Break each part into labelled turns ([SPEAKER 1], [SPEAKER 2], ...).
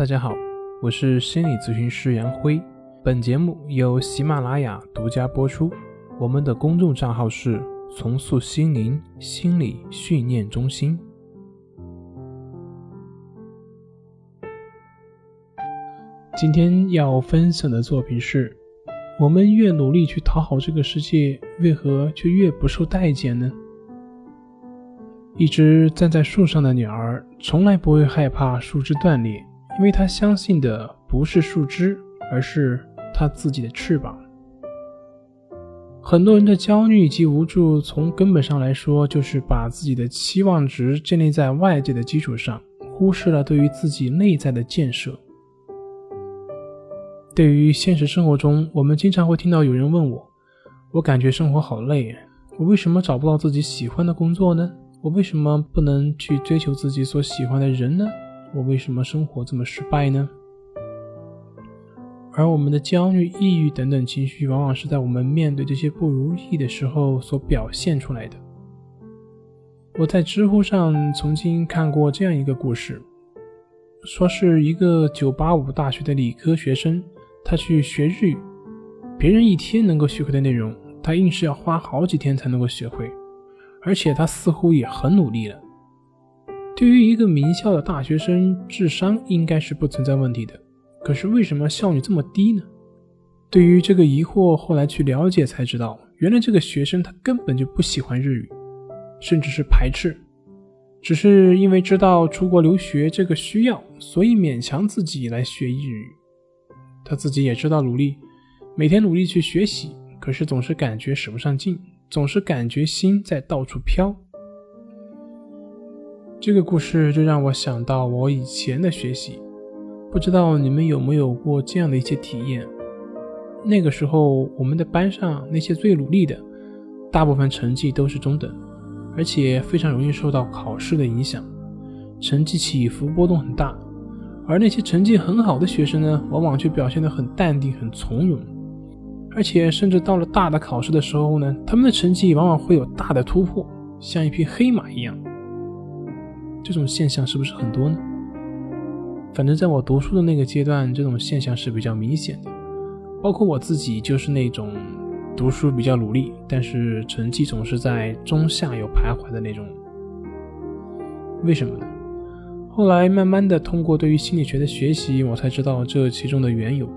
[SPEAKER 1] 大家好，我是心理咨询师杨辉。本节目由喜马拉雅独家播出。我们的公众账号是“重塑心灵心理训练中心”。今天要分享的作品是：我们越努力去讨好这个世界，为何却越不受待见呢？一只站在树上的鸟儿，从来不会害怕树枝断裂，因为他相信的不是树枝，而是他自己的翅膀。很多人的焦虑以及无助，从根本上来说，就是把自己的期望值建立在外界的基础上，忽视了对于自己内在的建设。对于现实生活中，我们经常会听到有人问我：“我感觉生活好累，我为什么找不到自己喜欢的工作呢？”我为什么不能去追求自己所喜欢的人呢？我为什么生活这么失败呢？而我们的焦虑、抑郁等等情绪，往往是在我们面对这些不如意的时候所表现出来的。我在知乎上曾经看过这样一个故事，说是一个985大学的理科学生，他去学日语，别人一天能够学会的内容，他硬是要花好几天才能够学会。而且他似乎也很努力了。对于一个名校的大学生，智商应该是不存在问题的。可是为什么效率这么低呢？对于这个疑惑，后来去了解才知道，原来这个学生他根本就不喜欢日语，甚至是排斥，只是因为知道出国留学这个需要，所以勉强自己来学日语。他自己也知道努力，每天努力去学习，可是总是感觉使不上劲。总是感觉心在到处飘，这个故事就让我想到我以前的学习。不知道你们有没有过这样的一些体验？那个时候，我们的班上那些最努力的，大部分成绩都是中等，而且非常容易受到考试的影响，成绩起伏波动很大。而那些成绩很好的学生呢，往往却表现得很淡定、很从容。而且，甚至到了大的考试的时候呢，他们的成绩往往会有大的突破，像一匹黑马一样。这种现象是不是很多呢？反正在我读书的那个阶段，这种现象是比较明显的。包括我自己，就是那种读书比较努力，但是成绩总是在中下游徘徊的那种。为什么呢？后来慢慢的通过对于心理学的学习，我才知道这其中的缘由。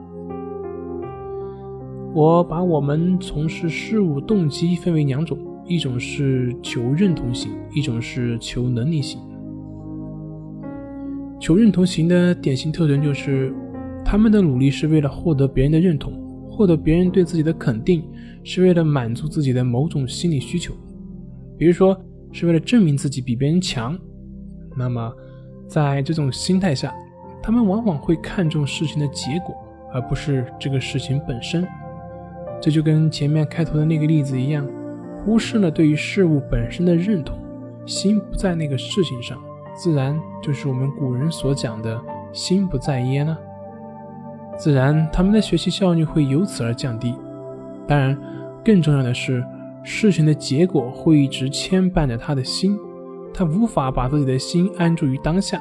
[SPEAKER 1] 我把我们从事事物动机分为两种，一种是求认同型，一种是求能力型。求认同型的典型特征就是，他们的努力是为了获得别人的认同，获得别人对自己的肯定，是为了满足自己的某种心理需求，比如说是为了证明自己比别人强。那么，在这种心态下，他们往往会看重事情的结果，而不是这个事情本身。这就跟前面开头的那个例子一样，忽视了对于事物本身的认同，心不在那个事情上，自然就是我们古人所讲的“心不在焉”了。自然，他们的学习效率会由此而降低。当然，更重要的是，事情的结果会一直牵绊着他的心，他无法把自己的心安住于当下，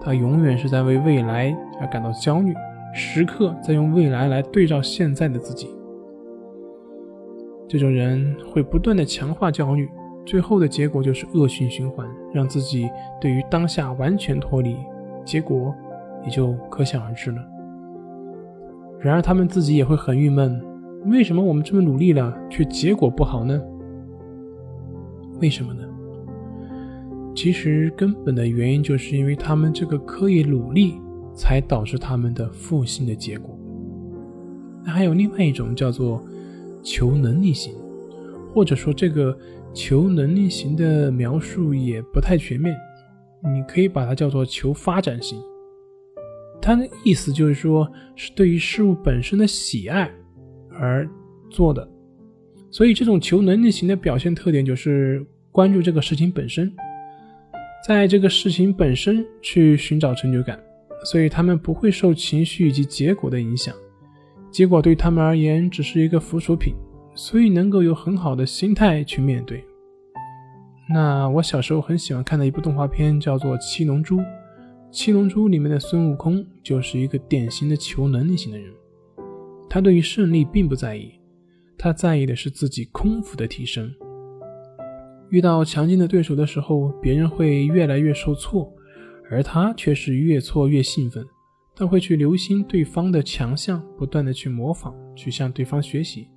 [SPEAKER 1] 他永远是在为未来而感到焦虑，时刻在用未来来对照现在的自己。这种人会不断的强化焦虑，最后的结果就是恶性循环，让自己对于当下完全脱离，结果也就可想而知了。然而他们自己也会很郁闷，为什么我们这么努力了，却结果不好呢？为什么呢？其实根本的原因就是因为他们这个刻意努力，才导致他们的负性的结果。那还有另外一种叫做。求能力型，或者说这个求能力型的描述也不太全面，你可以把它叫做求发展型。它的意思就是说，是对于事物本身的喜爱而做的。所以这种求能力型的表现特点就是关注这个事情本身，在这个事情本身去寻找成就感，所以他们不会受情绪以及结果的影响。结果对他们而言只是一个附属品，所以能够有很好的心态去面对。那我小时候很喜欢看的一部动画片叫做《七龙珠》，七龙珠里面的孙悟空就是一个典型的求能力型的人，他对于胜利并不在意，他在意的是自己空腹的提升。遇到强劲的对手的时候，别人会越来越受挫，而他却是越挫越兴奋。他会去留心对方的强项，不断的去模仿，去向对方学习。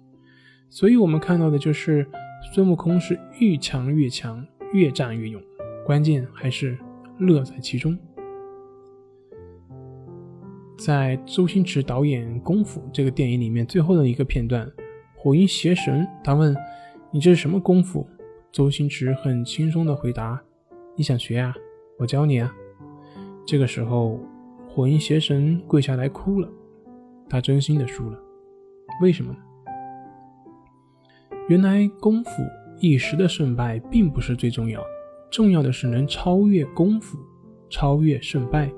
[SPEAKER 1] 所以，我们看到的就是孙悟空是愈强越强，越战越勇，关键还是乐在其中。在周星驰导演《功夫》这个电影里面，最后的一个片段，火云邪神他问：“你这是什么功夫？”周星驰很轻松的回答：“你想学啊？我教你啊。”这个时候。火云邪神跪下来哭了，他真心的输了，为什么呢？原来功夫一时的胜败并不是最重要，重要的是能超越功夫，超越胜败，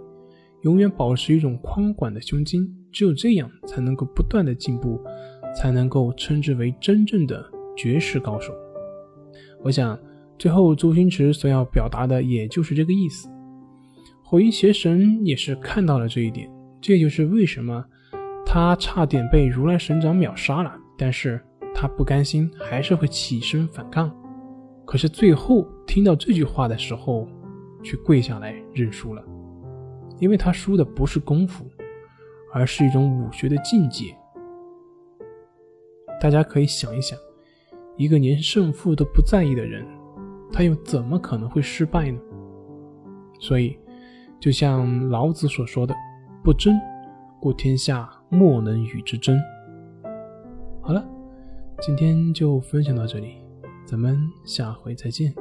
[SPEAKER 1] 永远保持一种宽广的胸襟，只有这样才能够不断的进步，才能够称之为真正的绝世高手。我想，最后周星驰所要表达的也就是这个意思。火影邪神也是看到了这一点，这就是为什么他差点被如来神掌秒杀了，但是他不甘心，还是会起身反抗。可是最后听到这句话的时候，却跪下来认输了，因为他输的不是功夫，而是一种武学的境界。大家可以想一想，一个连胜负都不在意的人，他又怎么可能会失败呢？所以。就像老子所说的：“不争，故天下莫能与之争。”今天就分享到这里，咱们下回再见。